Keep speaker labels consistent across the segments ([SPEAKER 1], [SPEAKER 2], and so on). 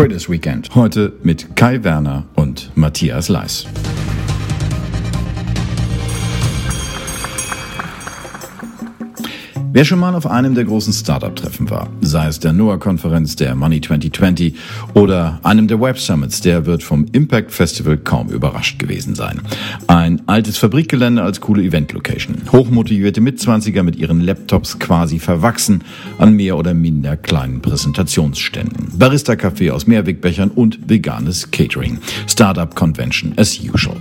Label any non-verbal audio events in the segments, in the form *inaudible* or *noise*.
[SPEAKER 1] Traders Weekend. Heute mit Kai Werner und Matthias Leis. Wer schon mal auf einem der großen Startup-Treffen war, sei es der NOAA-Konferenz, der Money 2020 oder einem der Web Summits, der wird vom Impact Festival kaum überrascht gewesen sein. Ein altes Fabrikgelände als coole Event-Location. Hochmotivierte Mitzwanziger mit ihren Laptops quasi verwachsen an mehr oder minder kleinen Präsentationsständen. Barista-Café aus Mehrwegbechern und veganes Catering. Startup Convention as usual.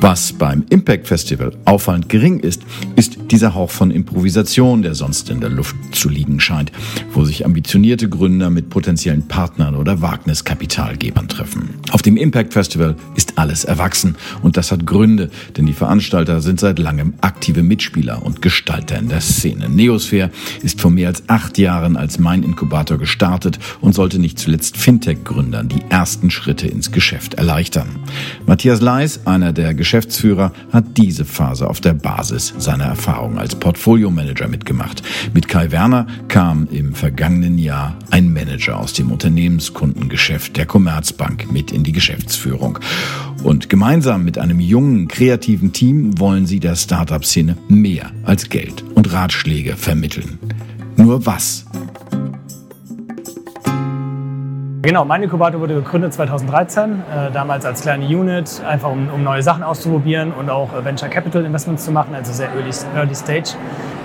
[SPEAKER 1] Was beim Impact Festival auffallend gering ist, ist dieser Hauch von Improvisation, der sonst sonst in der Luft zu liegen scheint, wo sich ambitionierte Gründer mit potenziellen Partnern oder Wagniskapitalgebern treffen. Auf dem Impact Festival ist alles erwachsen und das hat Gründe, denn die Veranstalter sind seit langem aktive Mitspieler und Gestalter in der Szene. Neosphere ist vor mehr als acht Jahren als mein Inkubator gestartet und sollte nicht zuletzt Fintech-Gründern die ersten Schritte ins Geschäft erleichtern. Matthias Leis, einer der Geschäftsführer, hat diese Phase auf der Basis seiner Erfahrung als Portfolio-Manager mitgemacht. Mit Kai Werner kam im vergangenen Jahr ein Manager aus dem Unternehmenskundengeschäft der Commerzbank mit in die Geschäftsführung. Und gemeinsam mit einem jungen, kreativen Team wollen sie der Startup-Szene mehr als Geld und Ratschläge vermitteln. Nur was
[SPEAKER 2] Genau, mein Inkubator wurde gegründet 2013, äh, damals als kleine Unit, einfach um, um, neue Sachen auszuprobieren und auch äh, Venture Capital Investments zu machen, also sehr Early, Early Stage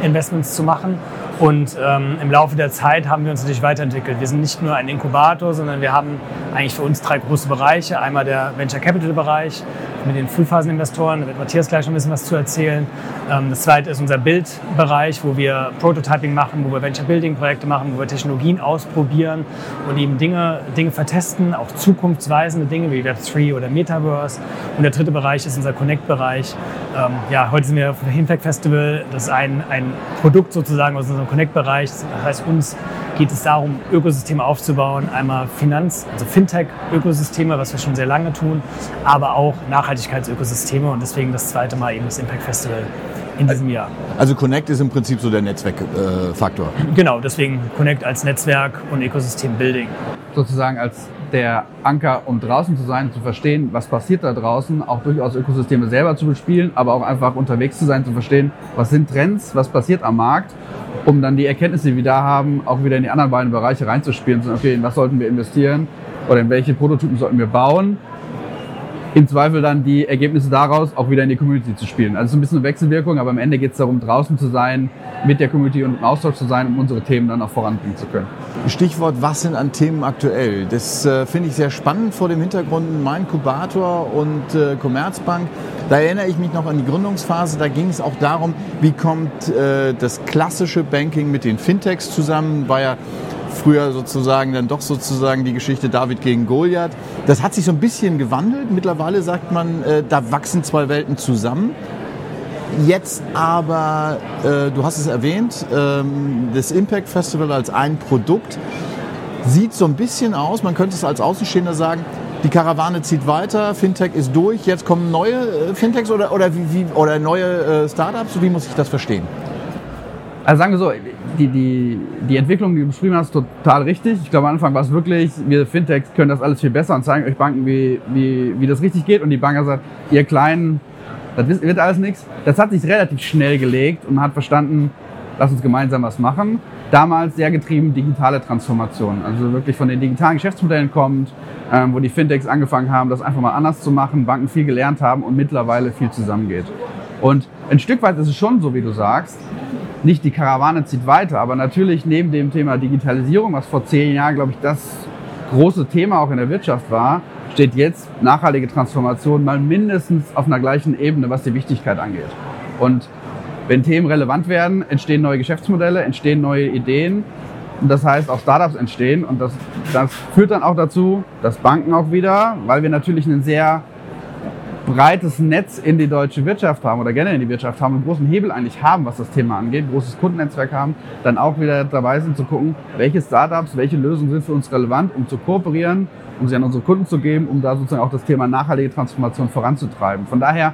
[SPEAKER 2] Investments zu machen. Und ähm, im Laufe der Zeit haben wir uns natürlich weiterentwickelt. Wir sind nicht nur ein Inkubator, sondern wir haben eigentlich für uns drei große Bereiche. Einmal der Venture Capital Bereich mit den Frühphaseninvestoren, da wird Matthias gleich noch ein bisschen was zu erzählen. Ähm, das zweite ist unser Bildbereich, wo wir Prototyping machen, wo wir Venture Building Projekte machen, wo wir Technologien ausprobieren und eben Dinge, Dinge vertesten, auch zukunftsweisende Dinge wie Web3 oder Metaverse. Und der dritte Bereich ist unser Connect-Bereich. Ähm, ja, heute sind wir auf dem Impact Festival. Das ist ein, ein Produkt sozusagen aus unserem Connect-Bereich. Das heißt, uns geht es darum, Ökosysteme aufzubauen. Einmal Finanz-, also Fintech-Ökosysteme, was wir schon sehr lange tun, aber auch Nachhaltigkeitsökosysteme und deswegen das zweite Mal eben das Impact Festival in diesem Jahr.
[SPEAKER 1] Also Connect ist im Prinzip so der Netzwerkfaktor.
[SPEAKER 2] Äh, genau, deswegen Connect als Netzwerk und Ökosystem-Building.
[SPEAKER 3] Sozusagen als der Anker, um draußen zu sein, zu verstehen, was passiert da draußen, auch durchaus Ökosysteme selber zu bespielen, aber auch einfach unterwegs zu sein, zu verstehen, was sind Trends, was passiert am Markt, um dann die Erkenntnisse, die wir da haben, auch wieder in die anderen beiden Bereiche reinzuspielen, okay, in was sollten wir investieren? Oder in welche Prototypen sollten wir bauen im Zweifel dann die Ergebnisse daraus auch wieder in die Community zu spielen. Also ist ein bisschen eine Wechselwirkung, aber am Ende geht es darum, draußen zu sein, mit der Community und im Austausch zu sein, um unsere Themen dann auch voranbringen zu können.
[SPEAKER 1] Stichwort, was sind an Themen aktuell? Das äh, finde ich sehr spannend vor dem Hintergrund Mein Kubator und äh, Commerzbank. Da erinnere ich mich noch an die Gründungsphase. Da ging es auch darum, wie kommt äh, das klassische Banking mit den Fintechs zusammen. War ja früher sozusagen dann doch sozusagen die Geschichte David gegen Goliath. Das hat sich so ein bisschen gewandelt. Mittlerweile sagt man, äh, da wachsen zwei Welten zusammen. Jetzt aber, äh, du hast es erwähnt, ähm, das Impact Festival als ein Produkt sieht so ein bisschen aus, man könnte es als Außenstehender sagen, die Karawane zieht weiter, Fintech ist durch, jetzt kommen neue äh, Fintechs oder, oder, wie, wie, oder neue äh, Startups, wie muss ich das verstehen?
[SPEAKER 3] Also sagen wir so, die, die, die Entwicklung, die du beschrieben hast, total richtig. Ich glaube, am Anfang war es wirklich, wir Fintechs können das alles viel besser und zeigen euch Banken, wie, wie, wie das richtig geht. Und die Banker sagt, ihr Kleinen, das wird alles nichts. Das hat sich relativ schnell gelegt und man hat verstanden, lass uns gemeinsam was machen. Damals sehr getrieben digitale Transformation, also wirklich von den digitalen Geschäftsmodellen kommt, ähm, wo die Fintechs angefangen haben, das einfach mal anders zu machen, Banken viel gelernt haben und mittlerweile viel zusammengeht. Und ein Stück weit ist es schon so, wie du sagst, nicht die Karawane zieht weiter, aber natürlich neben dem Thema Digitalisierung, was vor zehn Jahren, glaube ich, das große Thema auch in der Wirtschaft war, steht jetzt nachhaltige Transformation mal mindestens auf einer gleichen Ebene, was die Wichtigkeit angeht. Und wenn Themen relevant werden, entstehen neue Geschäftsmodelle, entstehen neue Ideen. Und das heißt, auch Startups entstehen. Und das, das führt dann auch dazu, dass Banken auch wieder, weil wir natürlich einen sehr breites Netz in die deutsche Wirtschaft haben oder generell in die Wirtschaft haben, einen großen Hebel eigentlich haben, was das Thema angeht, großes Kundennetzwerk haben, dann auch wieder dabei sind zu gucken, welche Startups, welche Lösungen sind für uns relevant, um zu kooperieren, um sie an unsere Kunden zu geben, um da sozusagen auch das Thema nachhaltige Transformation voranzutreiben. Von daher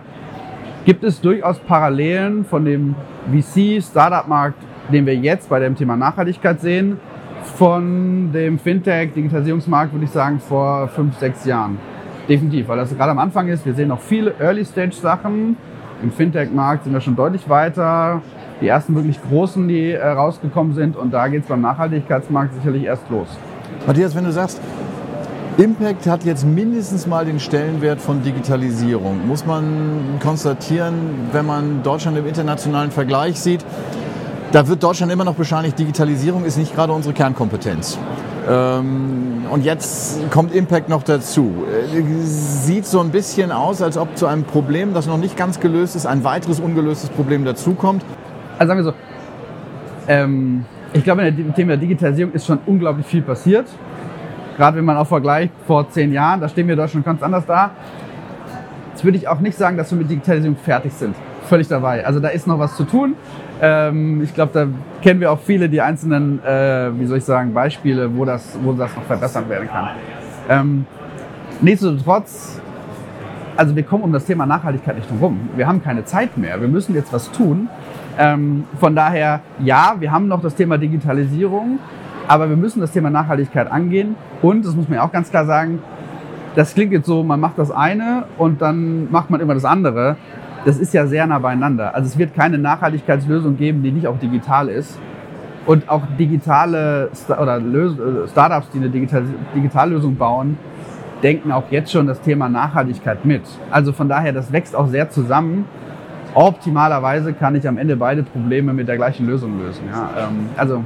[SPEAKER 3] gibt es durchaus Parallelen von dem VC-Startup-Markt, den wir jetzt bei dem Thema Nachhaltigkeit sehen, von dem Fintech-Digitalisierungsmarkt, würde ich sagen, vor fünf, sechs Jahren. Definitiv, weil das gerade am Anfang ist. Wir sehen noch viele Early-Stage-Sachen. Im Fintech-Markt sind wir schon deutlich weiter. Die ersten wirklich großen, die äh, rausgekommen sind. Und da geht es beim Nachhaltigkeitsmarkt sicherlich erst los.
[SPEAKER 1] Matthias, wenn du sagst, Impact hat jetzt mindestens mal den Stellenwert von Digitalisierung. Muss man konstatieren, wenn man Deutschland im internationalen Vergleich sieht, da wird Deutschland immer noch bescheinigt, Digitalisierung ist nicht gerade unsere Kernkompetenz. Ähm, und jetzt kommt Impact noch dazu. Sieht so ein bisschen aus, als ob zu einem Problem, das noch nicht ganz gelöst ist, ein weiteres ungelöstes Problem dazukommt.
[SPEAKER 3] Also sagen wir so, ähm, ich glaube, im Thema Digitalisierung ist schon unglaublich viel passiert. Gerade wenn man auch vergleicht vor zehn Jahren, da stehen wir in Deutschland ganz anders da. Jetzt würde ich auch nicht sagen, dass wir mit Digitalisierung fertig sind. Völlig dabei. Also da ist noch was zu tun. Ähm, ich glaube, da kennen wir auch viele die einzelnen, äh, wie soll ich sagen, Beispiele, wo das, wo das noch verbessert werden kann. Ähm, nichtsdestotrotz, also wir kommen um das Thema Nachhaltigkeit nicht herum. Wir haben keine Zeit mehr. Wir müssen jetzt was tun. Ähm, von daher, ja, wir haben noch das Thema Digitalisierung, aber wir müssen das Thema Nachhaltigkeit angehen. Und, das muss man ja auch ganz klar sagen, das klingt jetzt so, man macht das eine und dann macht man immer das andere das ist ja sehr nah beieinander. Also es wird keine Nachhaltigkeitslösung geben, die nicht auch digital ist. Und auch digitale oder äh, Startups, die eine Digital Digitallösung bauen, denken auch jetzt schon das Thema Nachhaltigkeit mit. Also von daher, das wächst auch sehr zusammen. Optimalerweise kann ich am Ende beide Probleme mit der gleichen Lösung lösen. Ja, ähm, also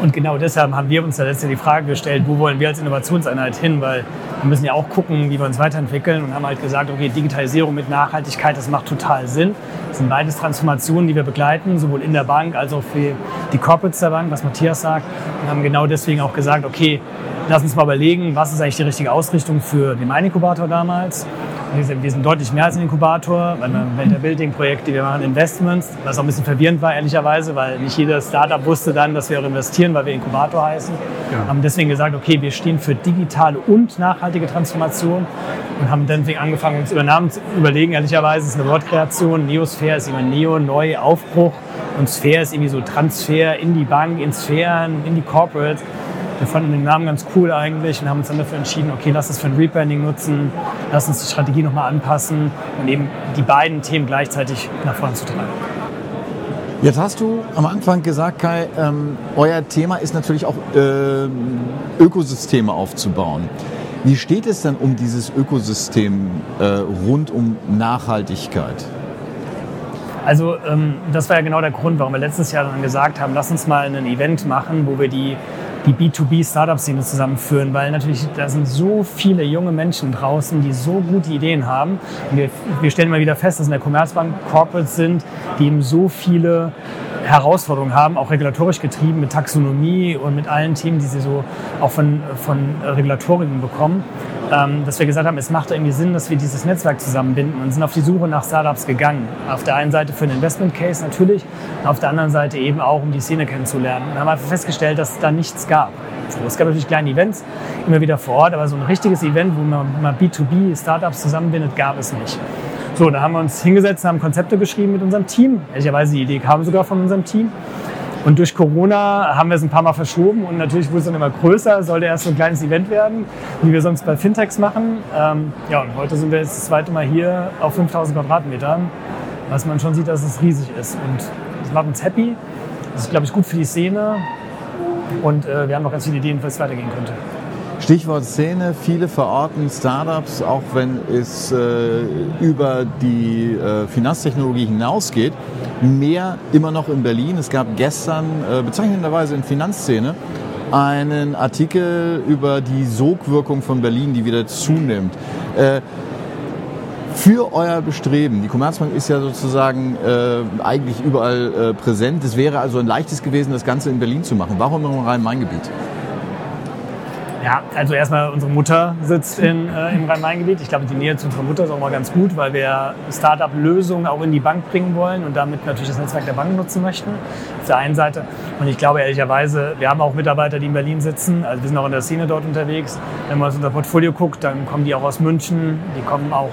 [SPEAKER 2] und genau deshalb haben wir uns da letztlich die Frage gestellt, wo wollen wir als Innovationseinheit hin? Weil wir müssen ja auch gucken, wie wir uns weiterentwickeln und haben halt gesagt, okay, Digitalisierung mit Nachhaltigkeit, das macht total Sinn. Das sind beides Transformationen, die wir begleiten, sowohl in der Bank als auch für die Corporates der Bank, was Matthias sagt. Und haben genau deswegen auch gesagt, okay, lass uns mal überlegen, was ist eigentlich die richtige Ausrichtung für den Main-Inkubator damals wir sind, deutlich mehr als ein Inkubator, weil wir Venture Building Projekte, wir machen Investments, was auch ein bisschen verwirrend war, ehrlicherweise, weil nicht jedes Startup wusste dann, dass wir auch investieren, weil wir Inkubator heißen. Ja. Haben deswegen gesagt, okay, wir stehen für digitale und nachhaltige Transformation und haben deswegen angefangen, uns über Namen zu überlegen. Ehrlicherweise ist eine Wortkreation. Neosphere ist immer Neo, neu, Aufbruch. Und Sphere ist irgendwie so Transfer in die Bank, in Sphären, in die Corporate. Wir fanden den Namen ganz cool eigentlich und haben uns dann dafür entschieden, okay, lass es für ein Rebranding nutzen, lass uns die Strategie nochmal anpassen und eben die beiden Themen gleichzeitig nach vorne zu treiben.
[SPEAKER 1] Jetzt hast du am Anfang gesagt, Kai, ähm, euer Thema ist natürlich auch äh, Ökosysteme aufzubauen. Wie steht es denn um dieses Ökosystem äh, rund um Nachhaltigkeit?
[SPEAKER 2] Also ähm, das war ja genau der Grund, warum wir letztes Jahr dann gesagt haben, lass uns mal ein Event machen, wo wir die die B2B-Startup-Szene zusammenführen, weil natürlich da sind so viele junge Menschen draußen, die so gute Ideen haben. Und wir, wir stellen immer wieder fest, dass in der Commerzbank Corporates sind, die eben so viele Herausforderungen haben, auch regulatorisch getrieben mit Taxonomie und mit allen Themen, die sie so auch von, von Regulatoriken bekommen, dass wir gesagt haben, es macht irgendwie Sinn, dass wir dieses Netzwerk zusammenbinden und sind auf die Suche nach Startups gegangen. Auf der einen Seite für einen Investment Case natürlich, auf der anderen Seite eben auch, um die Szene kennenzulernen. Und haben einfach festgestellt, dass es da nichts gab. Es gab natürlich kleine Events immer wieder vor Ort, aber so ein richtiges Event, wo man mal B2B-Startups zusammenbindet, gab es nicht. So, da haben wir uns hingesetzt, haben Konzepte geschrieben mit unserem Team. Ehrlicherweise, die Idee kam sogar von unserem Team. Und durch Corona haben wir es ein paar Mal verschoben und natürlich wurde es dann immer größer. Sollte erst so ein kleines Event werden, wie wir sonst bei Fintechs machen. Ähm, ja, und heute sind wir jetzt das zweite Mal hier auf 5000 Quadratmetern, was man schon sieht, dass es riesig ist. Und das macht uns happy. Das ist, glaube ich, gut für die Szene. Und äh, wir haben noch ganz viele Ideen, wie es weitergehen könnte.
[SPEAKER 1] Stichwort Szene, viele verorten Startups, auch wenn es äh, über die äh, Finanztechnologie hinausgeht, mehr immer noch in Berlin. Es gab gestern äh, bezeichnenderweise in Finanzszene einen Artikel über die Sogwirkung von Berlin, die wieder zunimmt. Äh, für euer Bestreben, die Commerzbank ist ja sozusagen äh, eigentlich überall äh, präsent. Es wäre also ein leichtes gewesen, das Ganze in Berlin zu machen. Warum im Rhein-Main-Gebiet?
[SPEAKER 2] Ja, also erstmal unsere Mutter sitzt in, äh, im Rhein-Main-Gebiet. Ich glaube, die Nähe zu unserer Mutter ist auch mal ganz gut, weil wir Startup-Lösungen auch in die Bank bringen wollen und damit natürlich das Netzwerk der Bank nutzen möchten. Auf der einen Seite. Und ich glaube ehrlicherweise, wir haben auch Mitarbeiter, die in Berlin sitzen. Also wir sind auch in der Szene dort unterwegs. Wenn man uns unser Portfolio guckt, dann kommen die auch aus München, die kommen auch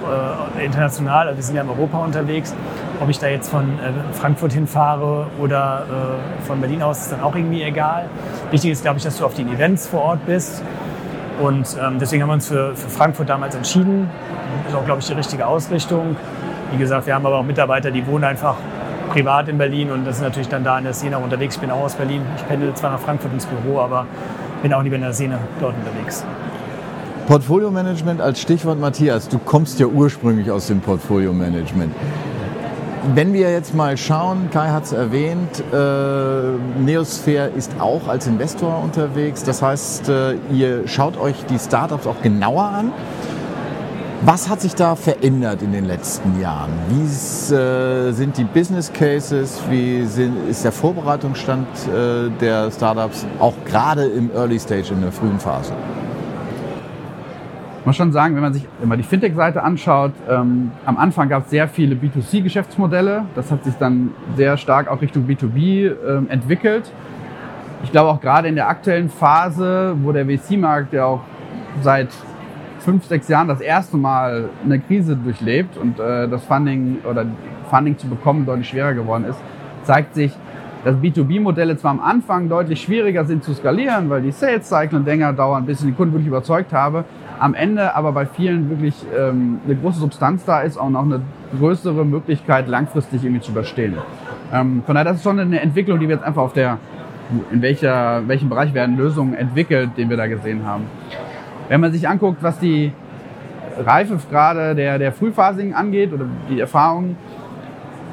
[SPEAKER 2] äh, international. Also wir sind ja in Europa unterwegs. Ob ich da jetzt von äh, Frankfurt hinfahre oder äh, von Berlin aus, ist dann auch irgendwie egal. Wichtig ist, glaube ich, dass du auf den Events vor Ort bist. Und ähm, deswegen haben wir uns für, für Frankfurt damals entschieden. Ist auch, glaube ich, die richtige Ausrichtung. Wie gesagt, wir haben aber auch Mitarbeiter, die wohnen einfach privat in Berlin und das ist natürlich dann da in der Szene auch unterwegs. Ich bin auch aus Berlin. Ich pendel zwar nach Frankfurt ins Büro, aber bin auch lieber in der Szene dort unterwegs.
[SPEAKER 1] Portfolio-Management als Stichwort, Matthias. Du kommst ja ursprünglich aus dem Portfolio-Management. Wenn wir jetzt mal schauen, Kai hat es erwähnt, äh, Neosphere ist auch als Investor unterwegs. Das heißt, äh, ihr schaut euch die Startups auch genauer an. Was hat sich da verändert in den letzten Jahren? Wie äh, sind die Business Cases? Wie sind, ist der Vorbereitungsstand äh, der Startups auch gerade im Early Stage, in der frühen Phase?
[SPEAKER 3] Muss schon sagen, wenn man sich immer die Fintech-Seite anschaut, ähm, am Anfang gab es sehr viele B2C-Geschäftsmodelle. Das hat sich dann sehr stark auch Richtung B2B ähm, entwickelt. Ich glaube auch gerade in der aktuellen Phase, wo der VC-Markt ja auch seit fünf, sechs Jahren das erste Mal eine Krise durchlebt und äh, das Funding oder Funding zu bekommen deutlich schwerer geworden ist, zeigt sich, dass B2B-Modelle zwar am Anfang deutlich schwieriger sind zu skalieren, weil die Sales-Cycle länger dauern, bis ich den Kunden wirklich überzeugt habe, am Ende aber bei vielen wirklich ähm, eine große Substanz da ist und auch eine größere Möglichkeit, langfristig irgendwie zu überstehen. Ähm, von daher, das ist schon eine Entwicklung, die wir jetzt einfach auf der, in welcher, welchem Bereich werden Lösungen entwickelt, den wir da gesehen haben. Wenn man sich anguckt, was die Reifegrade der, der Frühphasigen angeht oder die Erfahrungen,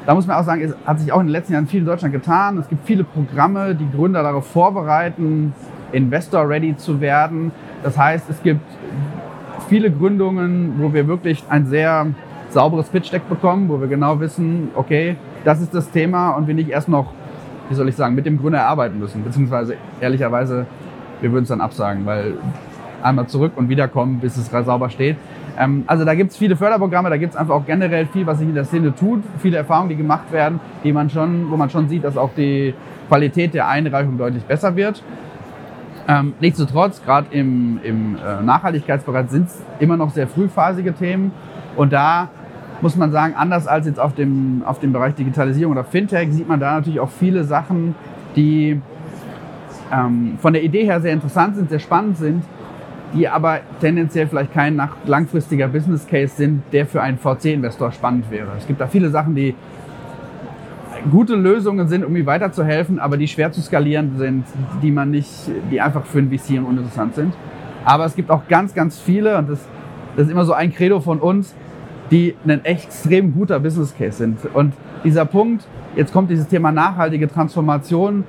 [SPEAKER 3] da muss man auch sagen, es hat sich auch in den letzten Jahren viel in Deutschland getan. Es gibt viele Programme, die Gründer darauf vorbereiten, Investor-ready zu werden. Das heißt, es gibt viele Gründungen, wo wir wirklich ein sehr sauberes Pitch-Deck bekommen, wo wir genau wissen, okay, das ist das Thema und wir nicht erst noch, wie soll ich sagen, mit dem Gründer erarbeiten müssen. Beziehungsweise ehrlicherweise, wir würden es dann absagen, weil einmal zurück und wiederkommen, bis es sauber steht. Ähm, also da gibt es viele Förderprogramme, da gibt es einfach auch generell viel, was sich in der Szene tut, viele Erfahrungen, die gemacht werden, die man schon, wo man schon sieht, dass auch die Qualität der Einreichung deutlich besser wird. Ähm, nichtsdestotrotz, gerade im, im äh, Nachhaltigkeitsbereich sind es immer noch sehr frühphasige Themen. Und da muss man sagen, anders als jetzt auf dem, auf dem Bereich Digitalisierung oder Fintech, sieht man da natürlich auch viele Sachen, die ähm, von der Idee her sehr interessant sind, sehr spannend sind, die aber tendenziell vielleicht kein langfristiger Business Case sind, der für einen VC-Investor spannend wäre. Es gibt da viele Sachen, die gute Lösungen sind, um ihm weiterzuhelfen, aber die schwer zu skalieren sind, die man nicht, die einfach für ein VC uninteressant sind. Aber es gibt auch ganz, ganz viele, und das, das ist immer so ein Credo von uns, die ein extrem guter Business Case sind. Und dieser Punkt, jetzt kommt dieses Thema nachhaltige Transformation,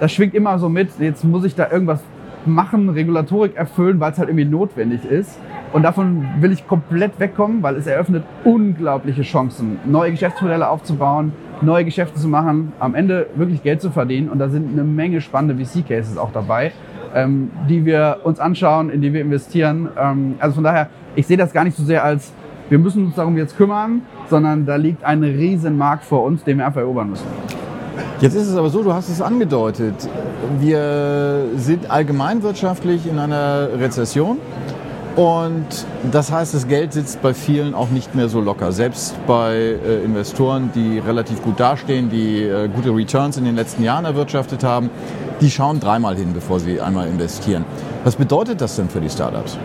[SPEAKER 3] das schwingt immer so mit, jetzt muss ich da irgendwas machen, Regulatorik erfüllen, weil es halt irgendwie notwendig ist. Und davon will ich komplett wegkommen, weil es eröffnet unglaubliche Chancen, neue Geschäftsmodelle aufzubauen, neue Geschäfte zu machen, am Ende wirklich Geld zu verdienen. Und da sind eine Menge spannende VC-Cases auch dabei, ähm, die wir uns anschauen, in die wir investieren. Ähm, also von daher, ich sehe das gar nicht so sehr als, wir müssen uns darum jetzt kümmern, sondern da liegt ein riesen Markt vor uns, den wir einfach erobern müssen.
[SPEAKER 1] Jetzt ist es aber so, du hast es angedeutet, wir sind allgemeinwirtschaftlich in einer Rezession. Und das heißt, das Geld sitzt bei vielen auch nicht mehr so locker. Selbst bei äh, Investoren, die relativ gut dastehen, die äh, gute Returns in den letzten Jahren erwirtschaftet haben, die schauen dreimal hin, bevor sie einmal investieren. Was bedeutet das denn für die Startups?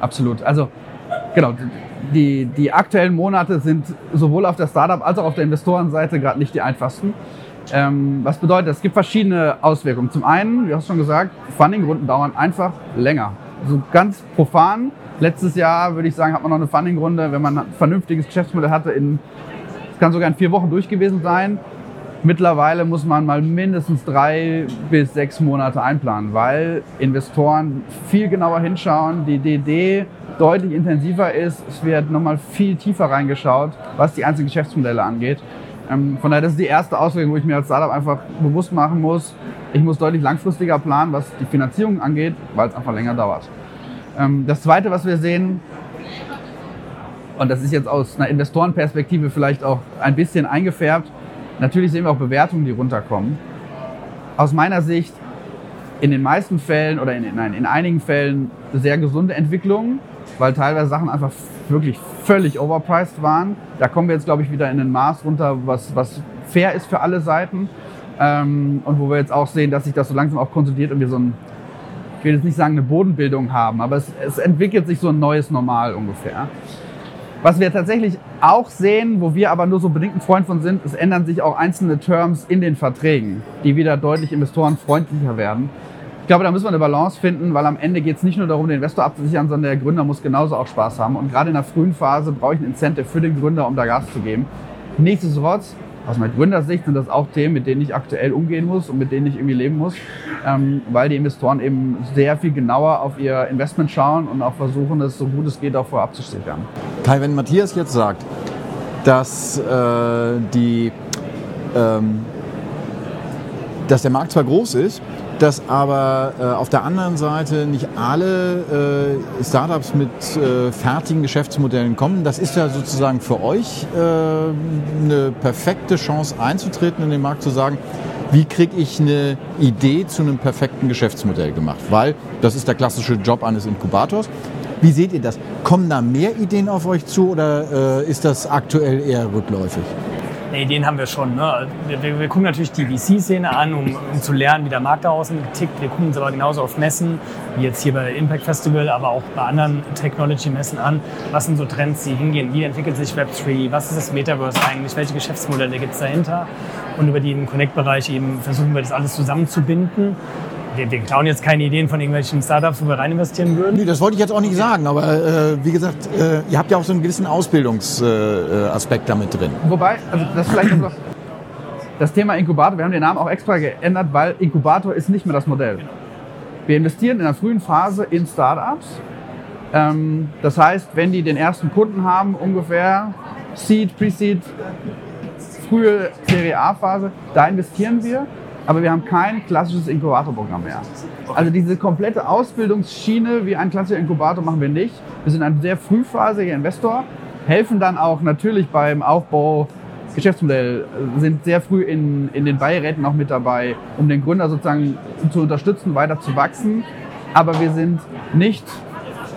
[SPEAKER 3] Absolut. Also genau, die, die aktuellen Monate sind sowohl auf der Startup als auch auf der Investorenseite gerade nicht die einfachsten. Ähm, was bedeutet das? Es gibt verschiedene Auswirkungen. Zum einen, wie hast schon gesagt, Fundingrunden dauern einfach länger so ganz profan. Letztes Jahr würde ich sagen, hat man noch eine Funding-Runde, wenn man ein vernünftiges Geschäftsmodell hatte, in, es kann sogar in vier Wochen durch gewesen sein. Mittlerweile muss man mal mindestens drei bis sechs Monate einplanen, weil Investoren viel genauer hinschauen, die DD deutlich intensiver ist, es wird nochmal viel tiefer reingeschaut, was die einzelnen Geschäftsmodelle angeht. Ähm, von daher, das ist die erste Auswirkung, wo ich mir als Startup einfach bewusst machen muss, ich muss deutlich langfristiger planen, was die Finanzierung angeht, weil es einfach länger dauert. Ähm, das Zweite, was wir sehen, und das ist jetzt aus einer Investorenperspektive vielleicht auch ein bisschen eingefärbt, natürlich sehen wir auch Bewertungen, die runterkommen. Aus meiner Sicht in den meisten Fällen oder in, nein, in einigen Fällen sehr gesunde Entwicklungen, weil teilweise Sachen einfach wirklich völlig overpriced waren. Da kommen wir jetzt, glaube ich, wieder in ein Maß runter, was, was fair ist für alle Seiten. Ähm, und wo wir jetzt auch sehen, dass sich das so langsam auch konsolidiert und wir so ein, ich will jetzt nicht sagen eine Bodenbildung haben, aber es, es entwickelt sich so ein neues Normal ungefähr. Was wir tatsächlich auch sehen, wo wir aber nur so bedingt ein Freund von sind, es ändern sich auch einzelne Terms in den Verträgen, die wieder deutlich investorenfreundlicher werden. Ich glaube, da müssen wir eine Balance finden, weil am Ende geht es nicht nur darum, den Investor abzusichern, sondern der Gründer muss genauso auch Spaß haben. Und gerade in der frühen Phase brauche ich ein Incentive für den Gründer, um da Gas zu geben. Nichtsdestotrotz aus meiner Gründersicht sind das auch Themen, mit denen ich aktuell umgehen muss und mit denen ich irgendwie leben muss, ähm, weil die Investoren eben sehr viel genauer auf ihr Investment schauen und auch versuchen, es so gut es geht auch vorab zu sichern.
[SPEAKER 1] Kai, wenn Matthias jetzt sagt, dass äh, die ähm, dass der Markt zwar groß ist, dass aber äh, auf der anderen Seite nicht alle äh, Startups mit äh, fertigen Geschäftsmodellen kommen. Das ist ja sozusagen für euch äh, eine perfekte Chance einzutreten in den Markt, zu sagen, wie kriege ich eine Idee zu einem perfekten Geschäftsmodell gemacht? Weil das ist der klassische Job eines Inkubators. Wie seht ihr das? Kommen da mehr Ideen auf euch zu oder äh, ist das aktuell eher rückläufig?
[SPEAKER 2] Ne, Ideen haben wir schon. Ne? Wir, wir, wir, gucken natürlich die VC-Szene an, um, um, zu lernen, wie der Markt da außen tickt. Wir gucken uns aber genauso auf Messen, wie jetzt hier bei Impact Festival, aber auch bei anderen Technology-Messen an. Was sind so Trends, die hingehen? Wie entwickelt sich Web3? Was ist das Metaverse eigentlich? Welche Geschäftsmodelle gibt es dahinter? Und über den Connect-Bereich eben versuchen wir das alles zusammenzubinden wir, wir klauen jetzt keine Ideen von irgendwelchen Startups, wo wir rein investieren würden.
[SPEAKER 1] Nee, das wollte ich jetzt auch nicht sagen, aber äh, wie gesagt, äh, ihr habt ja auch so einen gewissen Ausbildungsaspekt äh, damit drin.
[SPEAKER 3] Wobei, also das vielleicht noch das Thema Inkubator, wir haben den Namen auch extra geändert, weil Inkubator ist nicht mehr das Modell. Wir investieren in der frühen Phase in Startups. Ähm, das heißt, wenn die den ersten Kunden haben, ungefähr Seed, Pre-Seed, frühe Serie A-Phase, da investieren wir aber wir haben kein klassisches Inkubatorprogramm mehr. Also diese komplette Ausbildungsschiene wie ein klassischer Inkubator machen wir nicht. Wir sind ein sehr frühphasiger Investor, helfen dann auch natürlich beim Aufbau Geschäftsmodell, sind sehr früh in, in den Beiräten auch mit dabei, um den Gründer sozusagen zu unterstützen, weiter zu wachsen. Aber wir sind nicht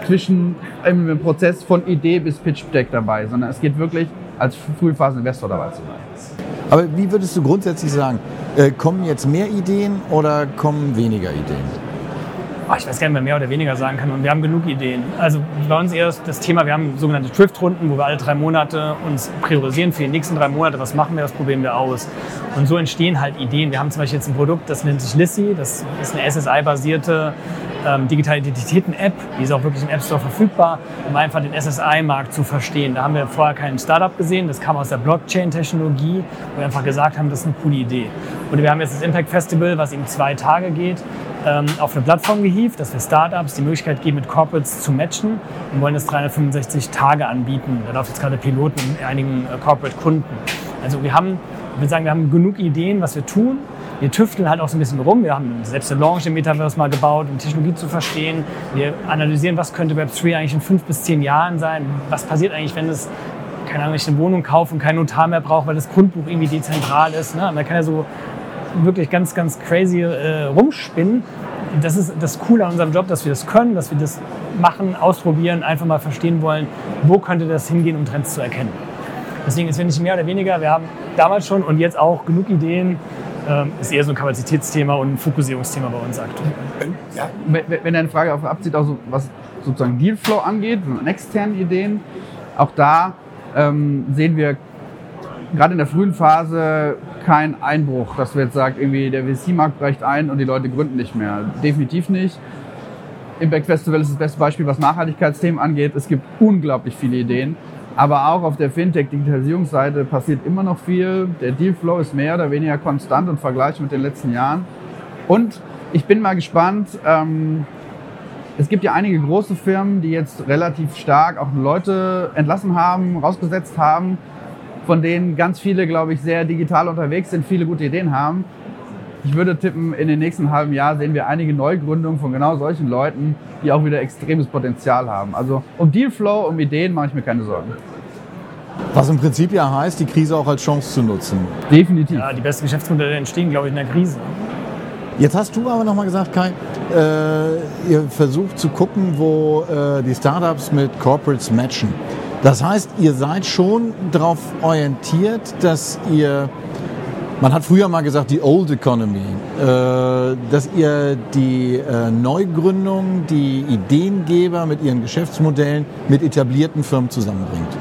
[SPEAKER 3] zwischen im Prozess von Idee bis Pitch Deck dabei, sondern es geht wirklich als Frühphasen-Investor dabei zu sein.
[SPEAKER 1] Aber wie würdest du grundsätzlich sagen, äh, kommen jetzt mehr Ideen oder kommen weniger Ideen?
[SPEAKER 2] Oh, ich weiß gar nicht, mehr mehr oder weniger sagen kann. Und wir haben genug Ideen. Also bei uns eher das Thema, wir haben sogenannte Drift-Runden, wo wir alle drei Monate uns priorisieren für die nächsten drei Monate, was machen wir, was probieren wir aus. Und so entstehen halt Ideen. Wir haben zum Beispiel jetzt ein Produkt, das nennt sich Lissy. Das ist eine SSI-basierte ähm, digitale Identitäten-App. Die ist auch wirklich im App Store verfügbar, um einfach den SSI-Markt zu verstehen. Da haben wir vorher kein Startup gesehen. Das kam aus der Blockchain-Technologie, wo wir einfach gesagt haben, das ist eine coole Idee. Und wir haben jetzt das Impact Festival, was eben zwei Tage geht ähm, auf eine Plattform gehievt, dass wir Startups die Möglichkeit geben, mit Corporates zu matchen und wollen das 365 Tage anbieten. Da läuft jetzt gerade Piloten in einigen äh, Corporate-Kunden. Also wir haben, ich würde sagen, wir haben genug Ideen, was wir tun. Wir tüfteln halt auch so ein bisschen rum. Wir haben selbst eine Launch im Metaverse mal gebaut, um Technologie zu verstehen. Wir analysieren, was könnte Web3 eigentlich in fünf bis zehn Jahren sein. Was passiert eigentlich, wenn es keine Ahnung, ich eine Wohnung kaufe und kein Notar mehr braucht, weil das Grundbuch irgendwie dezentral ist. Ne? Man kann ja so wirklich ganz, ganz crazy äh, rumspinnen. Das ist das Coole an unserem Job, dass wir das können, dass wir das machen, ausprobieren, einfach mal verstehen wollen, wo könnte das hingehen, um Trends zu erkennen. Deswegen ist wir nicht mehr oder weniger, wir haben damals schon und jetzt auch genug Ideen, ähm, ist eher so ein Kapazitätsthema und ein Fokussierungsthema bei uns aktuell.
[SPEAKER 3] Ja. Wenn eine Frage auf abzieht, auch so, was sozusagen Dealflow angeht, und externen Ideen, auch da ähm, sehen wir gerade in der frühen Phase kein Einbruch, dass wir jetzt sagen, irgendwie der VC-Markt brecht ein und die Leute gründen nicht mehr. Definitiv nicht. Impact Festival ist das beste Beispiel, was Nachhaltigkeitsthemen angeht. Es gibt unglaublich viele Ideen. Aber auch auf der Fintech-Digitalisierungsseite passiert immer noch viel. Der Dealflow ist mehr oder weniger konstant im Vergleich mit den letzten Jahren. Und ich bin mal gespannt. Ähm, es gibt ja einige große Firmen, die jetzt relativ stark auch Leute entlassen haben, rausgesetzt haben von denen ganz viele, glaube ich, sehr digital unterwegs sind, viele gute Ideen haben. Ich würde tippen, in den nächsten halben Jahr sehen wir einige Neugründungen von genau solchen Leuten, die auch wieder extremes Potenzial haben. Also um Dealflow, um Ideen mache ich mir keine Sorgen.
[SPEAKER 1] Was im Prinzip ja heißt, die Krise auch als Chance zu nutzen.
[SPEAKER 3] Definitiv.
[SPEAKER 2] Ja, die besten Geschäftsmodelle entstehen, glaube ich, in der Krise.
[SPEAKER 1] Jetzt hast du aber nochmal gesagt, Kai, äh, ihr versucht zu gucken, wo äh, die Startups mit Corporates matchen. Das heißt, ihr seid schon darauf orientiert, dass ihr, man hat früher mal gesagt, die Old Economy, äh, dass ihr die äh, Neugründung, die Ideengeber mit ihren Geschäftsmodellen mit etablierten Firmen zusammenbringt.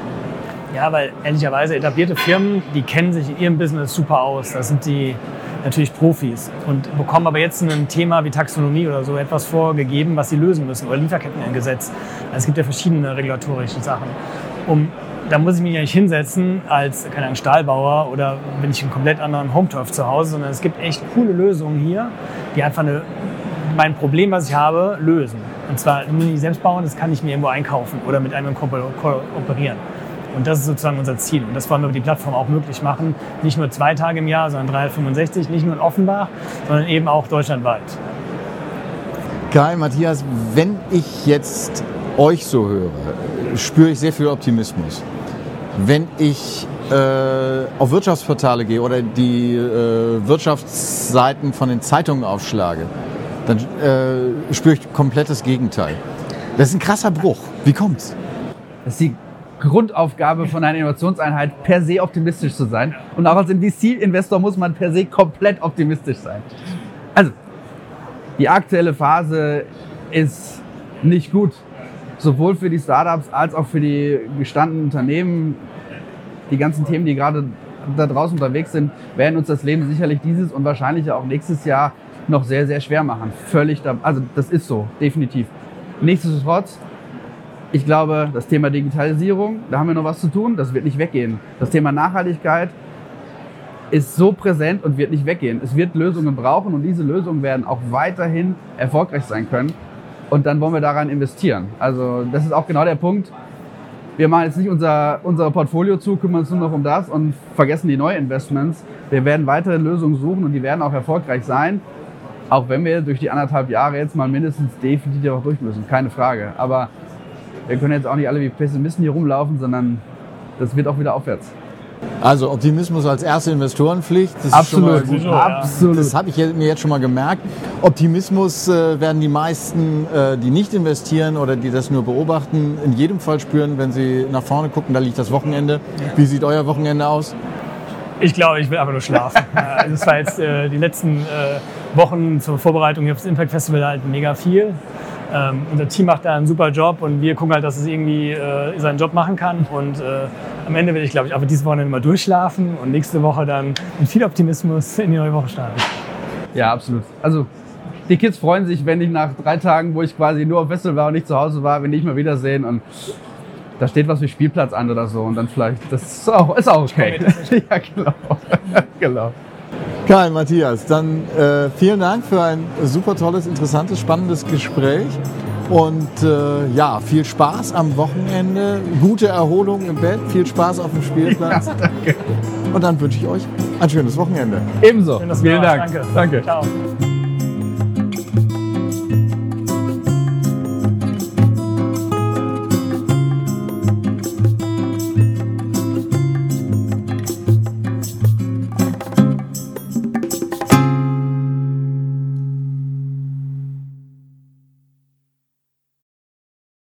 [SPEAKER 2] Ja, weil ehrlicherweise etablierte Firmen, die kennen sich in ihrem Business super aus. Das sind die natürlich Profis und bekommen aber jetzt ein Thema wie Taxonomie oder so etwas vorgegeben, was sie lösen müssen oder Lieferkettengesetz. Also es gibt ja verschiedene regulatorische Sachen. Um, da muss ich mich ja nicht hinsetzen als keine Ahnung, Stahlbauer oder bin ich in komplett anderen Home-Turf zu Hause, sondern es gibt echt coole Lösungen hier, die einfach eine, mein Problem, was ich habe, lösen. Und zwar nicht selbst bauen, das kann ich mir irgendwo einkaufen oder mit einem kooperieren. Und das ist sozusagen unser Ziel. Und das wollen wir über die Plattform auch möglich machen. Nicht nur zwei Tage im Jahr, sondern 365, nicht nur in Offenbach, sondern eben auch deutschlandweit.
[SPEAKER 1] Kai, Matthias, wenn ich jetzt euch so höre, spüre ich sehr viel Optimismus. Wenn ich äh, auf Wirtschaftsportale gehe oder die äh, Wirtschaftsseiten von den Zeitungen aufschlage, dann äh, spüre ich komplett das Gegenteil. Das ist ein krasser Bruch. Wie kommt's?
[SPEAKER 3] Das ist die Grundaufgabe von einer Innovationseinheit, per se optimistisch zu sein. Und auch als VC-Investor muss man per se komplett optimistisch sein. Also, die aktuelle Phase ist nicht gut. Sowohl für die Startups als auch für die gestandenen Unternehmen. Die ganzen Themen, die gerade da draußen unterwegs sind, werden uns das Leben sicherlich dieses und wahrscheinlich auch nächstes Jahr noch sehr, sehr schwer machen. Völlig, da, also das ist so, definitiv. Nichtsdestotrotz ich glaube, das Thema Digitalisierung, da haben wir noch was zu tun, das wird nicht weggehen. Das Thema Nachhaltigkeit ist so präsent und wird nicht weggehen. Es wird Lösungen brauchen und diese Lösungen werden auch weiterhin erfolgreich sein können. Und dann wollen wir daran investieren. Also das ist auch genau der Punkt. Wir machen jetzt nicht unser, unser Portfolio zu, kümmern uns nur noch um das und vergessen die Neuinvestments. Wir werden weitere Lösungen suchen und die werden auch erfolgreich sein. Auch wenn wir durch die anderthalb Jahre jetzt mal mindestens definitiv auch durch müssen, keine Frage. Aber wir können jetzt auch nicht alle wie Pessimisten hier rumlaufen, sondern das wird auch wieder aufwärts.
[SPEAKER 1] Also Optimismus als erste Investorenpflicht.
[SPEAKER 3] Das absolut,
[SPEAKER 1] gut, absolut. Das habe ich mir jetzt schon mal gemerkt. Optimismus äh, werden die meisten, äh, die nicht investieren oder die das nur beobachten, in jedem Fall spüren, wenn sie nach vorne gucken. Da liegt das Wochenende. Wie sieht euer Wochenende aus?
[SPEAKER 2] Ich glaube, ich will einfach nur schlafen. *laughs* also es war jetzt äh, die letzten äh, Wochen zur Vorbereitung auf das Impact Festival halt mega viel. Ähm, unser Team macht da einen super Job und wir gucken halt, dass es irgendwie äh, seinen Job machen kann. Und äh, am Ende will ich, glaube ich, aber diese Woche mal durchschlafen und nächste Woche dann mit viel Optimismus in die neue Woche starten.
[SPEAKER 3] Ja, absolut. Also die Kids freuen sich, wenn ich nach drei Tagen, wo ich quasi nur auf Festival war und nicht zu Hause war, wenn die mich mal wiedersehen und da steht was wie Spielplatz an oder so und dann vielleicht, das ist auch, ist auch okay. *laughs* ja, genau. *laughs*
[SPEAKER 1] genau. Kai, Matthias, dann äh, vielen Dank für ein super tolles, interessantes, spannendes Gespräch. Und äh, ja, viel Spaß am Wochenende, gute Erholung im Bett, viel Spaß auf dem Spielplatz. Ja, danke. Und dann wünsche ich euch ein schönes Wochenende.
[SPEAKER 3] Ebenso. Vielen Dank.
[SPEAKER 2] Danke. danke. Ciao.